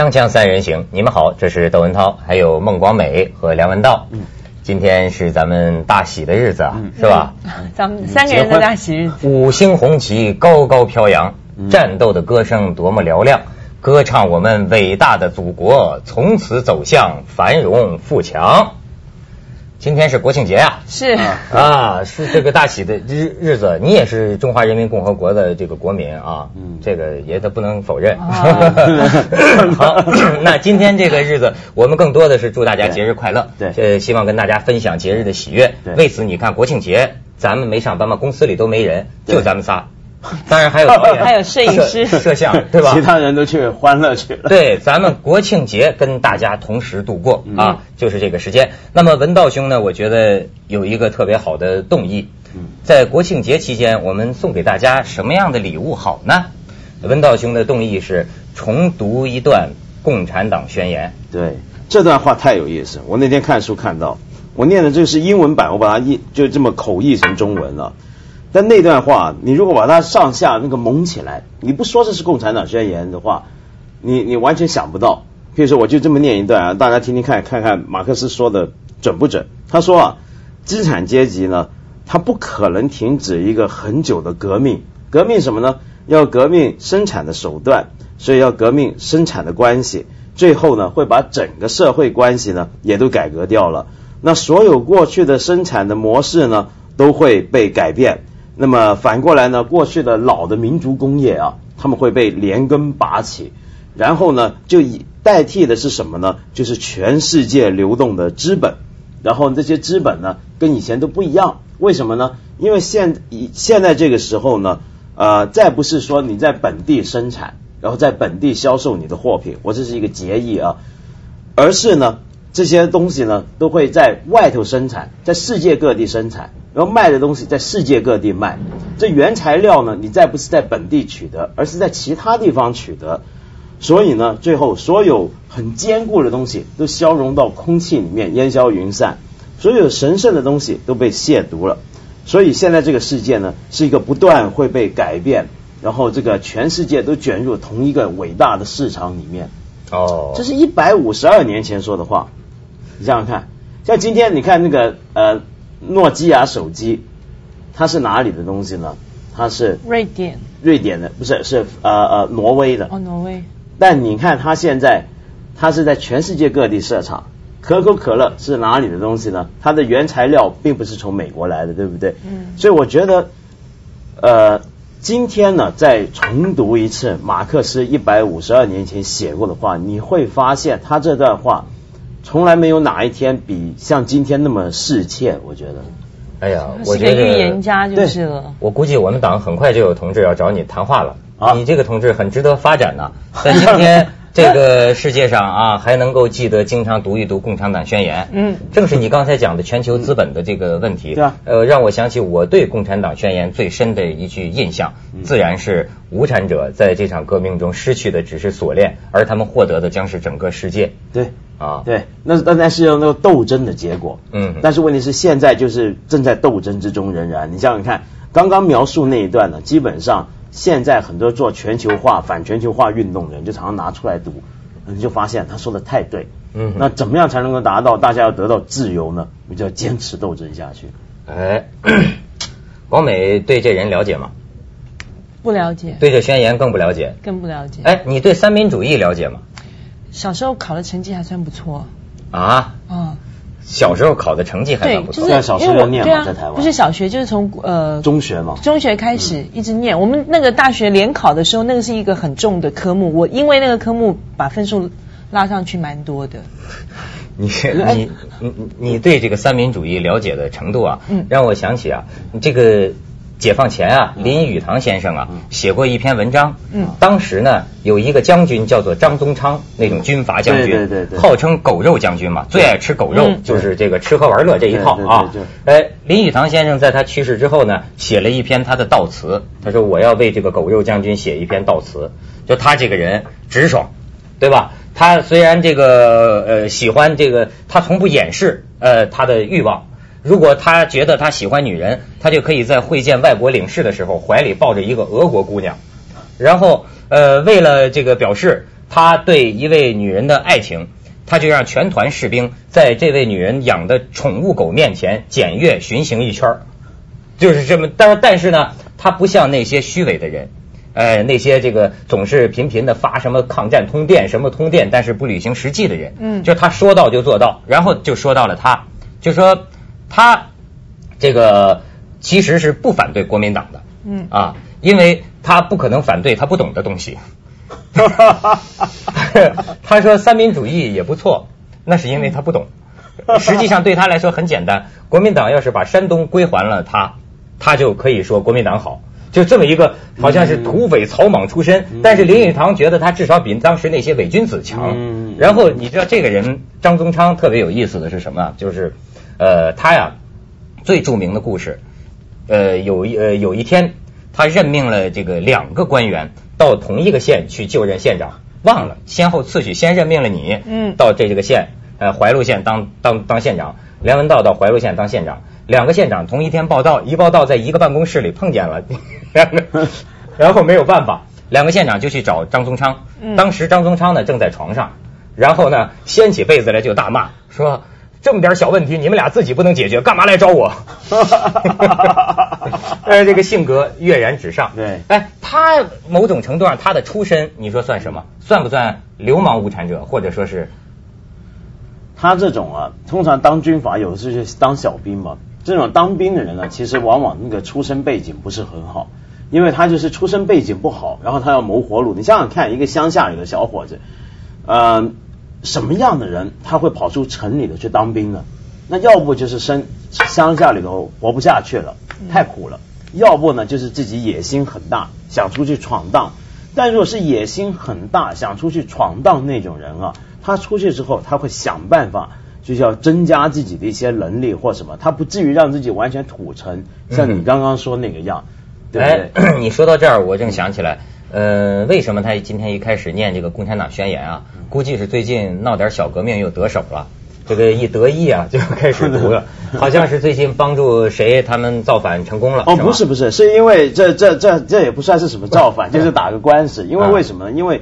锵锵三人行，你们好，这是窦文涛，还有孟广美和梁文道。嗯，今天是咱们大喜的日子啊，是吧？咱们三个人的大喜日子。五星红旗高高飘扬，战斗的歌声多么嘹亮，歌唱我们伟大的祖国从此走向繁荣富强。今天是国庆节呀，是 啊，是这个大喜的日日子。你也是中华人民共和国的这个国民啊，嗯，这个也得不能否认。好，那今天这个日子，我们更多的是祝大家节日快乐，对，呃，希望跟大家分享节日的喜悦。为此，你看国庆节，咱们没上班嘛，公司里都没人，就咱们仨。当然还有导演，还有摄影师、摄像，对吧？其他人都去欢乐去了。对，咱们国庆节跟大家同时度过啊，就是这个时间。那么文道兄呢，我觉得有一个特别好的动议，在国庆节期间，我们送给大家什么样的礼物好呢？文道兄的动议是重读一段《共产党宣言》。对，这段话太有意思。我那天看书看到，我念的这个是英文版，我把它译就这么口译成中文了。但那段话，你如果把它上下那个蒙起来，你不说这是共产党宣言的话，你你完全想不到。譬如说，我就这么念一段啊，大家听听看，看看马克思说的准不准？他说啊，资产阶级呢，他不可能停止一个很久的革命，革命什么呢？要革命生产的手段，所以要革命生产的关系，最后呢，会把整个社会关系呢也都改革掉了。那所有过去的生产的模式呢，都会被改变。那么反过来呢？过去的老的民族工业啊，他们会被连根拔起，然后呢，就以代替的是什么呢？就是全世界流动的资本，然后这些资本呢，跟以前都不一样。为什么呢？因为现以现在这个时候呢，呃，再不是说你在本地生产，然后在本地销售你的货品，我这是一个结义啊，而是呢。这些东西呢，都会在外头生产，在世界各地生产，然后卖的东西在世界各地卖。这原材料呢，你再不是在本地取得，而是在其他地方取得。所以呢，最后所有很坚固的东西都消融到空气里面，烟消云散。所有神圣的东西都被亵渎了。所以现在这个世界呢，是一个不断会被改变，然后这个全世界都卷入同一个伟大的市场里面。哦，这是一百五十二年前说的话。你想想看，像今天你看那个呃诺基亚手机，它是哪里的东西呢？它是瑞典，瑞典的不是是呃呃挪威的。哦，挪威。但你看它现在，它是在全世界各地设厂。可口可乐是哪里的东西呢？它的原材料并不是从美国来的，对不对？嗯。所以我觉得，呃，今天呢，再重读一次马克思一百五十二年前写过的话，你会发现他这段话。从来没有哪一天比像今天那么世切，我觉得。哎呀，我觉得预言家就是了。我估计我们党很快就有同志要找你谈话了。啊，你这个同志很值得发展呢。但今天 这个世界上啊，还能够记得经常读一读《共产党宣言》。嗯，正是你刚才讲的全球资本的这个问题。对啊。呃，让我想起我对《共产党宣言》最深的一句印象，自然是无产者在这场革命中失去的只是锁链，而他们获得的将是整个世界。对。啊，对，那那那是用那个斗争的结果，嗯，但是问题是现在就是正在斗争之中，仍然，你想想看，刚刚描述那一段呢，基本上现在很多做全球化、反全球化运动的人就常常拿出来读，你就发现他说的太对，嗯，那怎么样才能够达到大家要得到自由呢？你就要坚持斗争下去。哎，王美对这人了解吗？不了解。对这宣言更不了解。更不了解。哎，你对三民主义了解吗？小时候考的成绩还算不错啊，嗯，小时候考的成绩还算不错。在小学要念嘛，在台湾不是小学，就是从呃中学嘛，中学开始一直念。我们那个大学联考的时候，那个是一个很重的科目，我因为那个科目把分数拉上去蛮多的。你你你你对这个三民主义了解的程度啊，嗯，让我想起啊，这个。解放前啊，林语堂先生啊写过一篇文章。嗯，当时呢有一个将军叫做张宗昌，那种军阀将军，对对对，号称狗肉将军嘛，最爱吃狗肉，就是这个吃喝玩乐这一套啊。哎，林语堂先生在他去世之后呢，写了一篇他的悼词。他说：“我要为这个狗肉将军写一篇悼词。”就他这个人直爽，对吧？他虽然这个呃喜欢这个，他从不掩饰呃他的欲望。如果他觉得他喜欢女人，他就可以在会见外国领事的时候怀里抱着一个俄国姑娘，然后呃为了这个表示他对一位女人的爱情，他就让全团士兵在这位女人养的宠物狗面前检阅巡行一圈儿，就是这么。但是但是呢，他不像那些虚伪的人，呃，那些这个总是频频的发什么抗战通电、什么通电，但是不履行实际的人，嗯。就他说到就做到，然后就说到了他，就说他这个其实是不反对国民党的，嗯啊，因为他不可能反对他不懂的东西。他说三民主义也不错，那是因为他不懂。实际上对他来说很简单，国民党要是把山东归还了他，他就可以说国民党好。就这么一个好像是土匪草莽出身，但是林语堂觉得他至少比当时那些伪君子强。嗯然后你知道这个人张宗昌特别有意思的是什么啊？就是呃他呀最著名的故事，呃有一呃有一天他任命了这个两个官员到同一个县去就任县长，忘了先后次序，先任命了你，嗯到这个县呃怀路县当当当县长，梁文道到怀路县当县长，两个县长同一天报道，一报道在一个办公室里碰见了，然后没有办法，两个县长就去找张宗昌，嗯当时张宗昌呢正在床上，然后呢掀起被子来就大骂说。这么点小问题，你们俩自己不能解决，干嘛来找我？呃，这个性格跃然纸上。对哎，他某种程度上他的出身，你说算什么？算不算流氓无产者，或者说是他这种啊，通常当军阀有的是就是当小兵嘛。这种当兵的人呢，其实往往那个出身背景不是很好，因为他就是出身背景不好，然后他要谋活路。你想想看，一个乡下里的小伙子，呃，什么样的人他会跑出城里的去当兵呢？那要不就是生乡下里头活不下去了，太苦了；要不呢就是自己野心很大，想出去闯荡。但如果是野心很大，想出去闯荡那种人啊，他出去之后他会想办法，就是要增加自己的一些能力或什么，他不至于让自己完全土成，像你嗯刚刚说那个样，对不对？哎，你说到这儿，我正想起来，呃，为什么他今天一开始念这个共产党宣言啊？估计是最近闹点小革命又得手了。这个一得意啊，就开始读了，好像是最近帮助谁他们造反成功了。哦，不是不是，是因为这这这这也不算是什么造反，就是打个官司。因为为什么呢？因为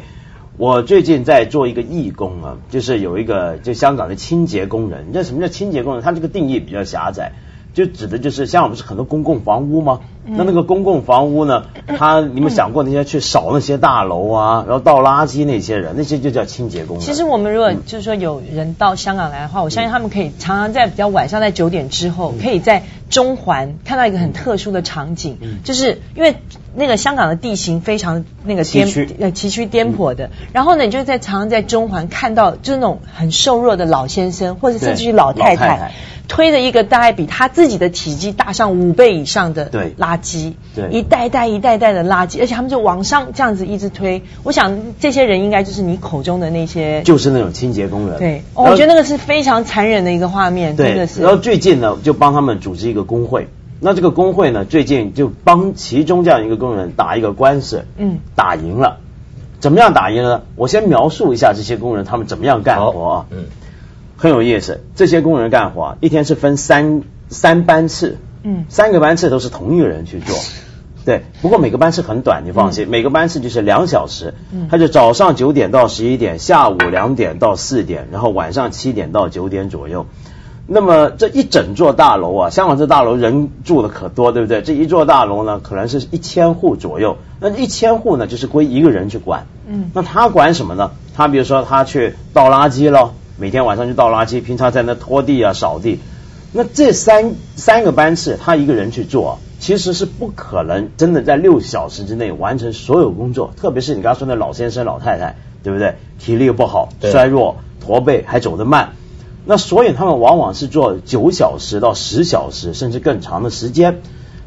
我最近在做一个义工啊，就是有一个就香港的清洁工人。你知道什么叫清洁工人？他这个定义比较狭窄，就指的就是香港不是很多公共房屋吗？那那个公共房屋呢，他你们想过那些去扫那些大楼啊，然后倒垃圾那些人，那些就叫清洁工人。其实我们如果就是说有人到香港来的话，我相信他们可以常常在比较晚上在九点之后，可以在中环看到一个很特殊的场景，就是因为那个香港的地形非常那个颠崎岖。呃崎岖颠簸的，然后呢，你就在常常在中环看到就是那种很瘦弱的老先生，或者甚至于老太太推着一个大概比他自己的体积大上五倍以上的对垃圾，对一袋袋一袋袋的垃圾，而且他们就往上这样子一直推。我想这些人应该就是你口中的那些，就是那种清洁工人。对，哦我觉得那个是非常残忍的一个画面，真的，是。然后最近呢，就帮他们组织一个工会。那这个工会呢，最近就帮其中这样一个工人打一个官司，嗯，打赢了。怎么样打赢了呢？我先描述一下这些工人他们怎么样干活啊，嗯，很有意思。这些工人干活啊，一天是分三三班次，嗯三个班次都是同一个人去做。对，不过每个班次很短，你放心，每个班次就是两小时，嗯他就早上九点到十一点，下午两点到四点，然后晚上七点到九点左右。那么这一整座大楼啊，香港这大楼人住的可多，对不对？这一座大楼呢，可能是一千户左右。那一千户呢，就是归一个人去管。嗯那他管什么呢？他比如说他去倒垃圾咯，每天晚上去倒垃圾，平常在那拖地啊、扫地。那这三三个班次，他一个人去做，其实是不可能真的在六小时之内完成所有工作。特别是你刚刚说那老先生、老太太，对不对？体力又不好，衰弱、驼背，还走得慢。那所以他们往往是做九小时到十小时，甚至更长的时间。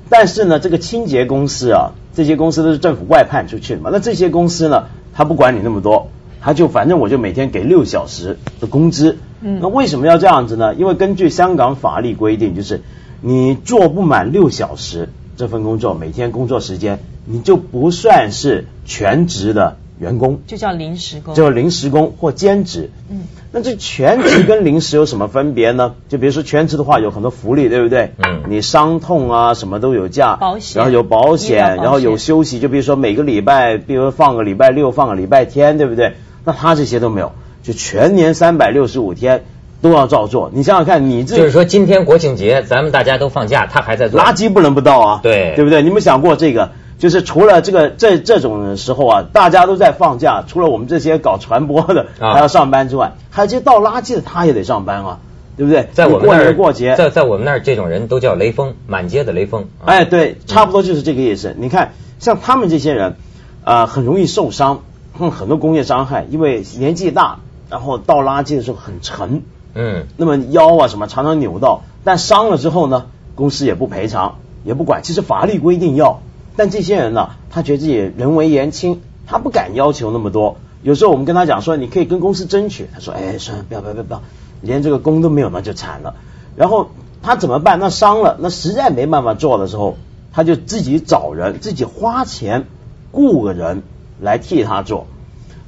但是呢，这个清洁公司啊，这些公司都是政府外判出去的嘛。那这些公司呢，他不管你那么多，他就反正我就每天给六小时的工资。嗯那为什么要这样子呢？因为根据香港法律规定，就是你做不满六小时这份工作，每天工作时间，你就不算是全职的员工。就叫临时工。就临时工或兼职。嗯，那这全职跟临时有什么分别呢？就比如说全职的话，有很多福利，对不对？嗯你伤痛啊，什么都有假，保险然后有保险，然后有休息，就比如说每个礼拜，比如放个礼拜六，放个礼拜天，对不对？那他这些都没有，就全年三百六十五天都要照做。你想想看，你这就是说今天国庆节咱们大家都放假，他还在做，垃圾不能不倒啊，对对不对？你们想过这个？就是除了这个这这种时候啊，大家都在放假，除了我们这些搞传播的还要上班之外，还有这些倒垃圾的他也得上班啊，对不对？在我们过年过节，在在我们那儿这种人都叫雷锋，满街的雷锋。哎，对，差不多就是这个意思。你看，像他们这些人，啊，很容易受伤，很多工业伤害，因为年纪大，然后倒垃圾的时候很沉，嗯，那么腰啊什么常常扭到，但伤了之后呢，公司也不赔偿，也不管，其实法律规定要。但这些人呢，他觉得自己人为言轻，他不敢要求那么多。有时候我们跟他讲说，你可以跟公司争取，他说，哎，算了，不要不要不要不要，连这个工都没有，那就惨了。然后他怎么办？那伤了，那实在没办法做的时候，他就自己找人，自己花钱雇个人来替他做。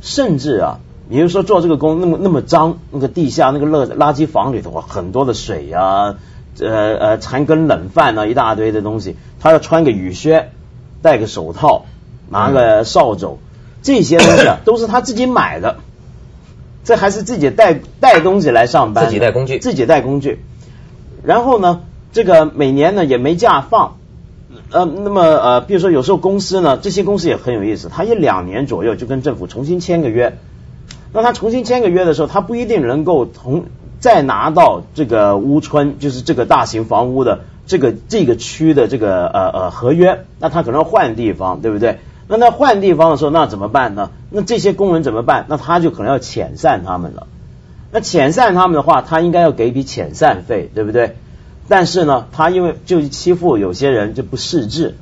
甚至啊，比如说做这个工那么那么脏，那个地下那个垃垃圾房里头啊，很多的水呀，呃呃残羹冷饭啊，一大堆的东西，他要穿个雨靴。戴个手套，拿个扫帚，这些东西啊 都是他自己买的，这还是自己带带东西来上班，自己带工具，自己带工具。然后呢，这个每年呢也没假放，呃，那么呃，比如说有时候公司呢，这些公司也很有意思，他一两年左右就跟政府重新签个约，那他重新签个约的时候，他不一定能够同再拿到这个屋村，就是这个大型房屋的。这个这个区的这个呃呃合约，那他可能换地方，对不对？那他换地方的时候，那怎么办呢？那这些工人怎么办？那他就可能要遣散他们了。那遣散他们的话，他应该要给一笔遣散费，对不对？但是呢，他因为就欺负有些人就不识字，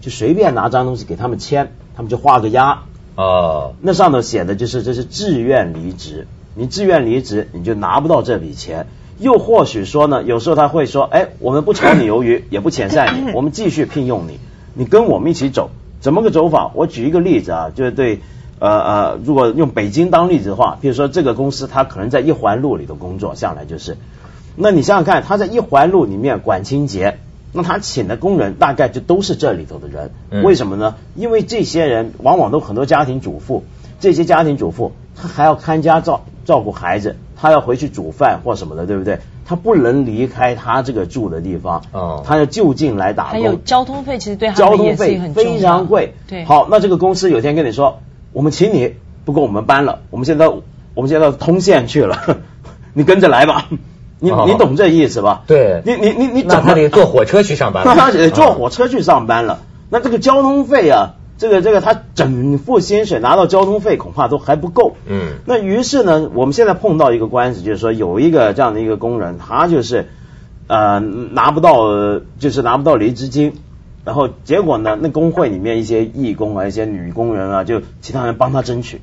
就随便拿张东西给他们签，他们就画个押。哦，那上头写的就是这是自愿离职，你自愿离职，你就拿不到这笔钱。又或许说呢，有时候他会说，哎，我们不炒你鱿鱼，也不遣散你，我们继续聘用你，你跟我们一起走，怎么个走法？我举一个例子啊，就是对，呃呃，如果用北京当例子的话，比如说这个公司，他可能在一环路里头工作，向来就是，那你想想看，他在一环路里面管清洁，那他请的工人大概就都是这里头的人，为什么呢？因为这些人往往都很多家庭主妇，这些家庭主妇她还要看家照照顾孩子。她要回去煮饭或什么的，对不对？他不能离开他这个住的地方，哦，他要就近来打工。还有交通费，其实对他交通费非常贵。对，好，那这个公司有天跟你说，我们请你，不过我们搬了，我们现在我们现在通县去了，你跟着来吧。你你懂这意思吧？对，你你你你怎么得坐火车去上班？他得坐火车去上班了，那这个交通费啊。这个这个他整付薪水拿到交通费恐怕都还不够。嗯。那于是呢，我们现在碰到一个官司，就是说有一个这样的一个工人，他就是呃拿不到，就是拿不到离职金，然后结果呢，那工会里面一些义工啊，一些女工人啊，就其他人帮他争取，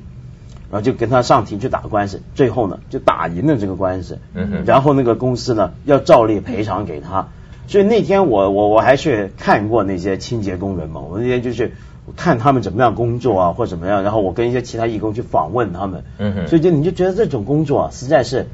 然后就跟他上庭去打官司，最后呢就打赢了这个官司。然后那个公司呢要照例赔偿给他，所以那天我我我还去看过那些清洁工人嘛，我那天就是。看他们怎么样工作啊，或怎么样，然后我跟一些其他义工去访问他们，嗯，所以就你就觉得这种工作啊，实在是，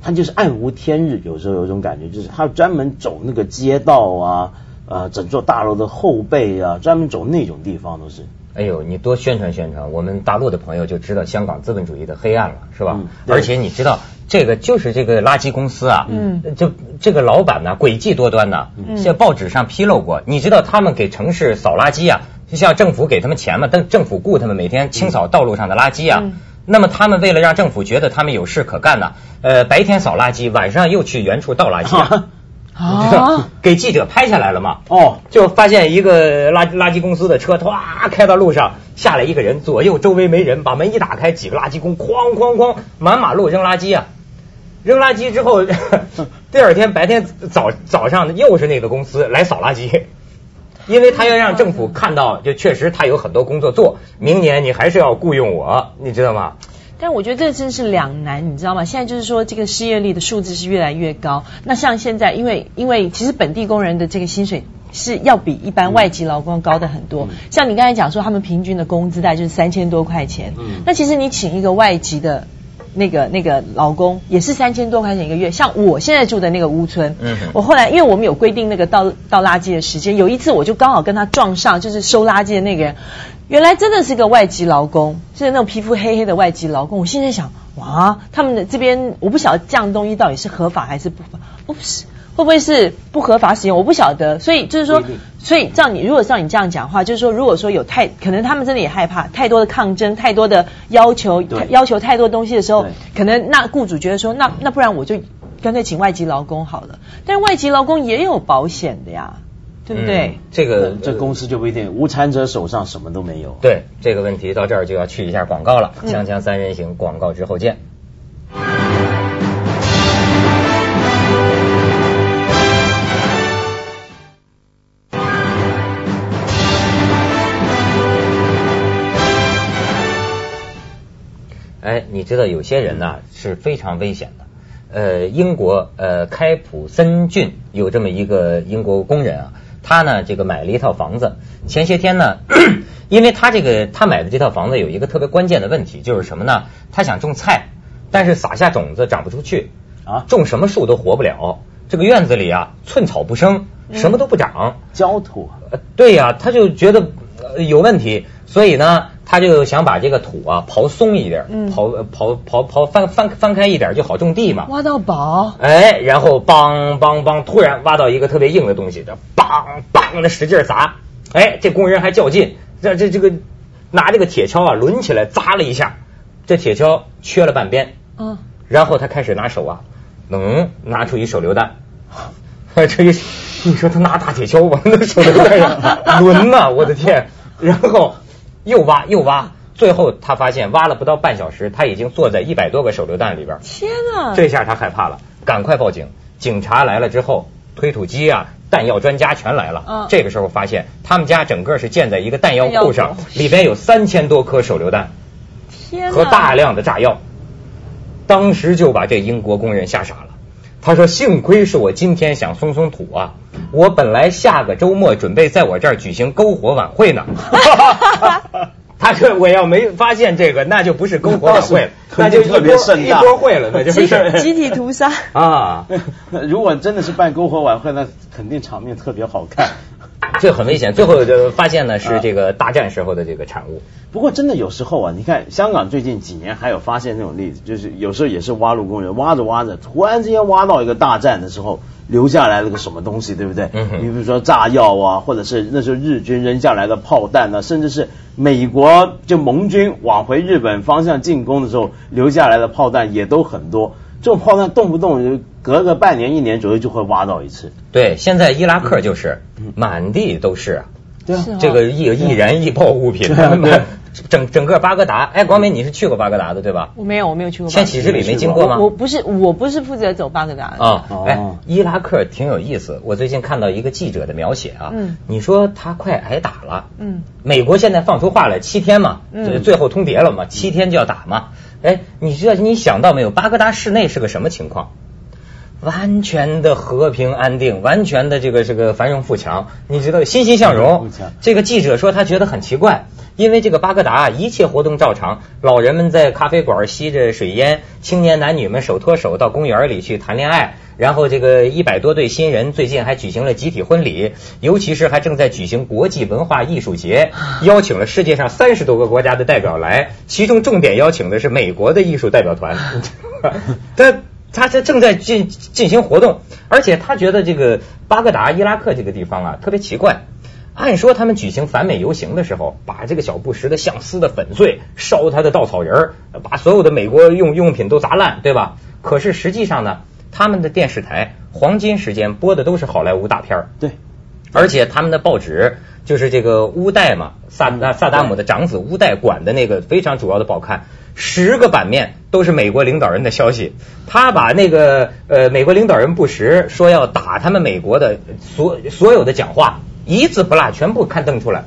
他就是暗无天日，有时候有种感觉，就是他专门走那个街道啊，呃，整座大楼的后背啊，专门走那种地方都是。哎呦，你多宣传宣传，我们大陆的朋友就知道香港资本主义的黑暗了，是吧？而且你知道。这个就是这个垃圾公司啊，嗯，就这个老板呢诡计多端呢，在报纸上披露过。你知道他们给城市扫垃圾啊，就像政府给他们钱嘛，但政府雇他们每天清扫道路上的垃圾啊。那么他们为了让政府觉得他们有事可干呢，呃，白天扫垃圾，晚上又去原处倒垃圾。啊！给记者拍下来了嘛？哦，就发现一个垃垃圾公司的车，唰开到路上，下来一个人，左右周围没人，把门一打开，几个垃圾工哐哐哐满马路扔垃圾啊。扔垃圾之后，第二天白天早早上又是那个公司来扫垃圾，因为他要让政府看到，就确实他有很多工作做，明年你还是要雇佣我，你知道吗？但我觉得这真是两难，你知道吗？现在就是说这个失业率的数字是越来越高，那像现在，因为因为其实本地工人的这个薪水是要比一般外籍劳工高的很多，像你刚才讲说他们平均的工资大概就是三千多块钱，那其实你请一个外籍的。那个那个劳工也是三千多块钱一个月，像我现在住的那个屋村，嗯哼我后来因为我们有规定那个倒倒垃圾的时间，有一次我就刚好跟他撞上，就是收垃圾的那个人，原来真的是个外籍劳工，就是那种皮肤黑黑的外籍劳工。我现在想，哇，他们的这边我不晓得这样东西到底是合法还是不法，不是。会不会是不合法使用？我不晓得，所以就是说所以照你如果照你这样讲话，就是说，如果说有太可能他们真的也害怕太多的抗争，太多的要求，要求太多东西的时候，可能那雇主觉得说，那那不然我就干脆请外籍劳工好了。但是外籍劳工也有保险的呀，对不对？嗯这个这公司就不一定，无产者手上什么都没有。对这个问题到这儿就要去一下广告了。嗯锵锵三人行，广告之后见。哎，你知道有些人呢是非常危险的。呃，英国呃开普森郡有这么一个英国工人啊，他呢这个买了一套房子，前些天呢，因为他这个他买的这套房子有一个特别关键的问题，就是什么呢？他想种菜，但是撒下种子长不出去啊种什么树都活不了。这个院子里啊，寸草不生，什么都不长。焦土对呀、他就觉得、呃有问题，所以呢，他就想把这个土啊刨松一点，嗯。刨呃刨刨刨翻翻翻开一点，就好种地嘛。挖到宝，哎，然后梆梆梆，突然挖到一个特别硬的东西，这梆梆的使劲砸，哎，这工人还较劲，这这这个拿这个铁锹啊抡起来砸了一下，这铁锹缺了半边，嗯，然后他开始拿手啊，能拿出一手榴弹，这一你说他拿大铁锹往那手榴弹上抡呐，我的天！然后又挖又挖，最后他发现挖了不到半小时，他已经坐在一百多个手榴弹里边。天啊！这下他害怕了，赶快报警。警察来了之后，推土机啊、弹药专家全来了。嗯这个时候发现他们家整个是建在一个弹药库上里边有三千多颗手榴弹天和大量的炸药。当时就把这英国工人吓傻了。他说：“幸亏是我今天想松松土啊，我本来下个周末准备在我这儿举行篝火晚会呢。”他说：“我要没发现这个，那就不是篝火晚会了，那就一特别波一盛大波会了，那就集是集体屠杀。啊。如果真的是办篝火晚会，那肯定场面特别好看。这很危险。最后就发现呢是这个大战时候的这个产物。不过真的有时候啊，你看香港最近几年还有发现那种例子，就是有时候也是挖路工人挖着挖着，突然之间挖到一个大战的时候，留下来了个什么东西，对不对？你比如说炸药啊，或者是那时候日军扔下来的炮弹啊，甚至是美国就盟军往回日本方向进攻的时候留下来的炮弹也都很多。这种炮弹动不动就隔个半年一年左右就会挖到一次。对，现在伊拉克就是满地都是啊。对啊这个易易燃易爆物品，整整个巴格达，哎，广美你是去过巴格达的对吧？我没有，我没有去过。千禧之旅没经过吗？我不是，我不是负责走巴格达的。啊，哦哎，伊拉克挺有意思。我最近看到一个记者的描写啊，嗯你说他快挨打了，嗯，美国现在放出话来，七天嘛，最后通牒了嘛，七天就要打嘛。哎，你知道你想到没有，巴格达室内是个什么情况？完全的和平安定，完全的这个这个繁荣富强，你知道欣欣向荣。这个记者说他觉得很奇怪，因为这个巴格达啊，一切活动照常，老人们在咖啡馆吸着水烟，青年男女们手托手到公园里去谈恋爱。然后这个一百多对新人最近还举行了集体婚礼，尤其是还正在举行国际文化艺术节，邀请了世界上三十多个国家的代表来，其中重点邀请的是美国的艺术代表团。他他这正在进进行活动，而且他觉得这个巴格达伊拉克这个地方啊特别奇怪。按说他们举行反美游行的时候，把这个小布什的像撕的粉碎，烧他的稻草人儿，把所有的美国用用品都砸烂，对吧？可是实际上呢，他们的电视台黄金时间播的都是好莱坞大片儿，对，而且他们的报纸就是这个乌代嘛，萨达姆的长子乌代管的那个非常主要的报刊，十个版面都是美国领导人的消息。他把那个呃美国领导人布什说要打他们美国的所所有的讲话一字不落全部刊登出来。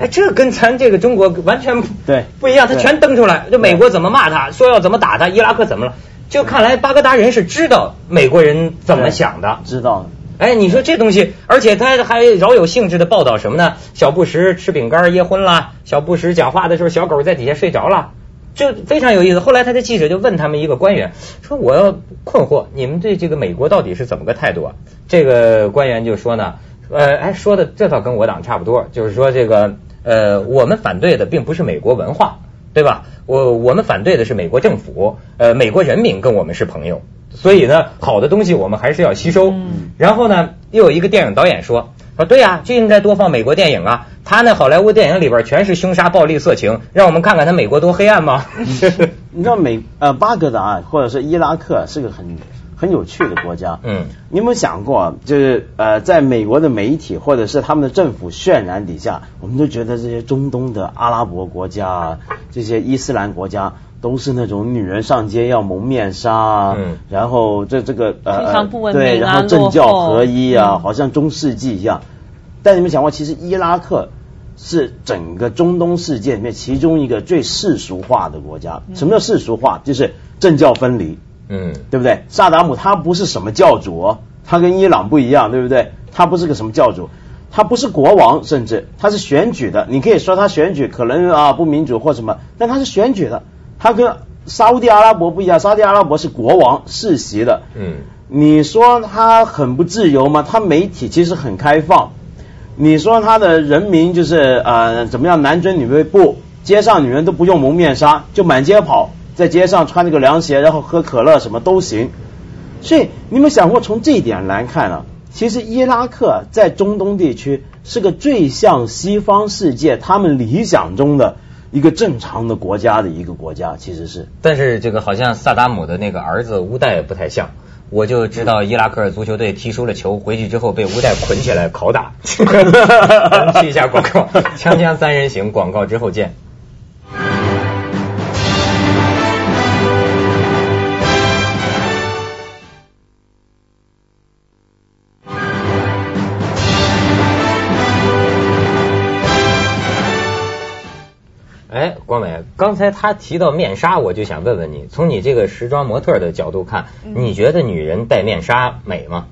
哎，这跟咱这个中国完全不对不一样，他全登出来。就美国怎么骂他，说要怎么打他，伊拉克怎么了？就看来巴格达人是知道美国人怎么想的。知道了。哎，你说这东西，而且他还饶有兴致的报道什么呢？小布什吃饼干噎昏了，小布什讲话的时候，小狗在底下睡着了。就非常有意思。后来他的记者就问他们一个官员，说我要困惑，你们对这个美国到底是怎么个态度啊？这个官员就说呢，呃，哎，说的这倒跟我党差不多，就是说这个呃，我们反对的并不是美国文化，对吧？我我们反对的是美国政府，呃，美国人民跟我们是朋友，所以呢，好的东西我们还是要吸收。然后呢，又有一个电影导演说。说对呀，就应该多放美国电影啊！他那好莱坞电影里边全是凶杀、暴力、色情，让我们看看他美国多黑暗吗？你知道美呃巴格达或者是伊拉克是个很很有趣的国家。嗯，你有没有想过，就是呃在美国的媒体或者是他们的政府渲染底下，我们都觉得这些中东的阿拉伯国家、这些伊斯兰国家都是那种女人上街要蒙面纱，嗯，然后这这个呃对，然后政教合一啊，好像中世纪一样。但你们想过，其实伊拉克是整个中东世界里面其中一个最世俗化的国家。什么叫世俗化？就是政教分离，嗯，对不对？萨达姆他不是什么教主，他跟伊朗不一样，对不对？他不是个什么教主，他不是国王，甚至他是选举的。你可以说他选举可能啊不民主或什么，但他是选举的。他跟沙地阿拉伯不一样，沙地阿拉伯是国王世袭的。嗯，你说他很不自由吗？他媒体其实很开放。你说他的人民就是呃怎么样男尊女卑不？街上女人都不用蒙面纱，就满街跑，在街上穿那个凉鞋，然后喝可乐什么都行。所以你们想过从这一点来看呢？其实伊拉克在中东地区是个最像西方世界他们理想中的一个正常的国家的一个国家，其实是。但是这个好像萨达姆的那个儿子乌代不太像。我就知道伊拉克足球队踢输了球，回去之后被乌代捆起来拷打。咱 们去一下广告，锵锵三人行，广告之后见。光美，刚才他提到面纱，我就想问问你，从你这个时装模特的角度看，你觉得女人戴面纱美吗？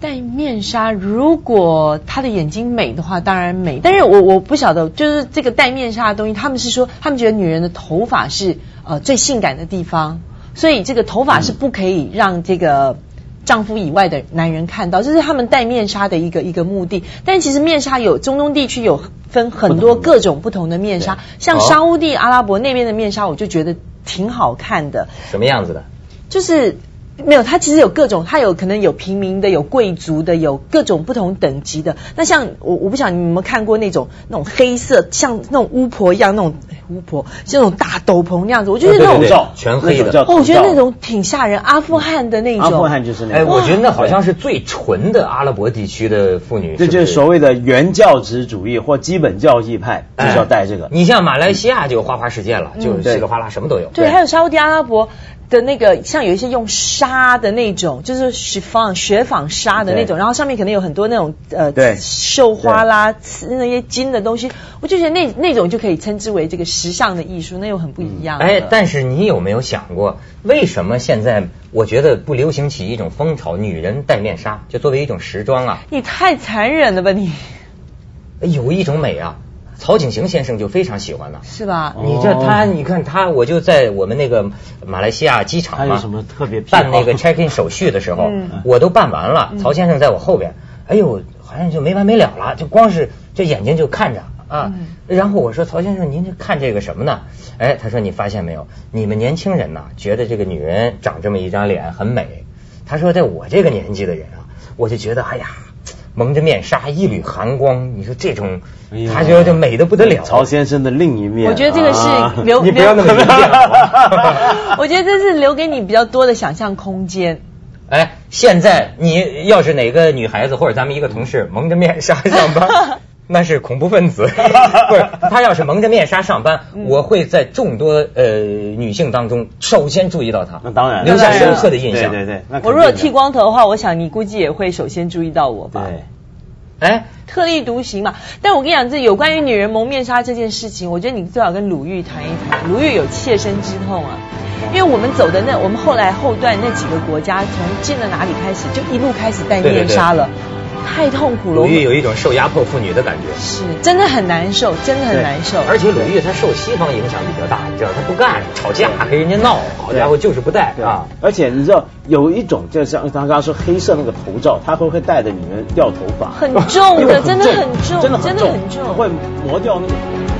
戴面纱，如果她的眼睛美的话，当然美。但是我我不晓得，就是这个戴面纱的东西，他们是说，他们觉得女人的头发是呃最性感的地方，所以这个头发是不可以让这个。丈夫以外的男人看到，这是他们戴面纱的一个一个目的。但其实面纱有中东地区有分很多各种不同的面纱，像沙地阿拉伯那边的面纱，我就觉得挺好看的。什么样子的？就是。没有，它其实有各种，它有可能有平民的，有贵族的，有各种不同等级的。那像我，我不晓得你有没有看过那种那种黑色，像那种巫婆一样那种 巫婆，像那种大斗篷那样子。我觉得那种全黑的，哦，我觉得那种挺吓人。阿富汗的那种，阿富汗就是那。哎，我觉得那好像是最纯的阿拉伯地区的妇女。这就是所谓的原教旨主义或基本教义派，就是要戴这个。你像马来西亚就花花世界了，就稀里哗啦什么都有。对，还有沙特阿拉伯。的那个像有一些用纱的那种，就是雪纺雪纺纱的那种，然后上面可能有很多那种呃绣花啦、那些金的东西，我就觉得那那种就可以称之为这个时尚的艺术，那又很不一样。哎，但是你有没有想过，为什么现在我觉得不流行起一种风潮，女人戴面纱就作为一种时装啊？你太残忍了吧你！有一种美啊。曹景行先生就非常喜欢了，是吧？你这他，你看他，我就在我们那个马来西亚机场嘛，什么特别办那个 check in 手续的时候，我都办完了。曹先生在我后边，哎呦，好像就没完没了了，就光是这眼睛就看着啊。然后我说曹先生，您这看这个什么呢？哎，他说你发现没有，你们年轻人呐，觉得这个女人长这么一张脸很美。他说在我这个年纪的人啊，我就觉得哎呀。蒙着面纱，一缕寒光，你说这种，他觉得就美的不得了。曹先生的另一面，我觉得这个是留，你不要那么 明显。我觉得这是留给你比较多的想象空间。哎，现在你要是哪个女孩子或者咱们一个同事蒙着面纱上班。那是恐怖分子，不是他要是蒙着面纱上班，我会在众多呃女性当中首先注意到他，那当然留下深刻的印象。对对对，我如果剃光头的话，我想你估计也会首先注意到我吧？对，哎，特立独行嘛。但我跟你讲，这有关于女人蒙面纱这件事情，我觉得你最好跟鲁豫谈一谈。鲁豫有切身之痛啊，因为我们走的那我们后来后段那几个国家，从进了哪里开始，就一路开始戴面纱了。太痛苦了。鲁豫有一种受压迫妇女的感觉，是真的很难受，真的很难受。而且鲁豫她受西方影响比较大，你知道她不干，吵架跟人家闹，好家伙就是不戴啊。而且你知道有一种就像他刚刚说黑色那个头罩，他会会戴着你们掉头发，很重的，真的很重，真的很重，会磨掉那个。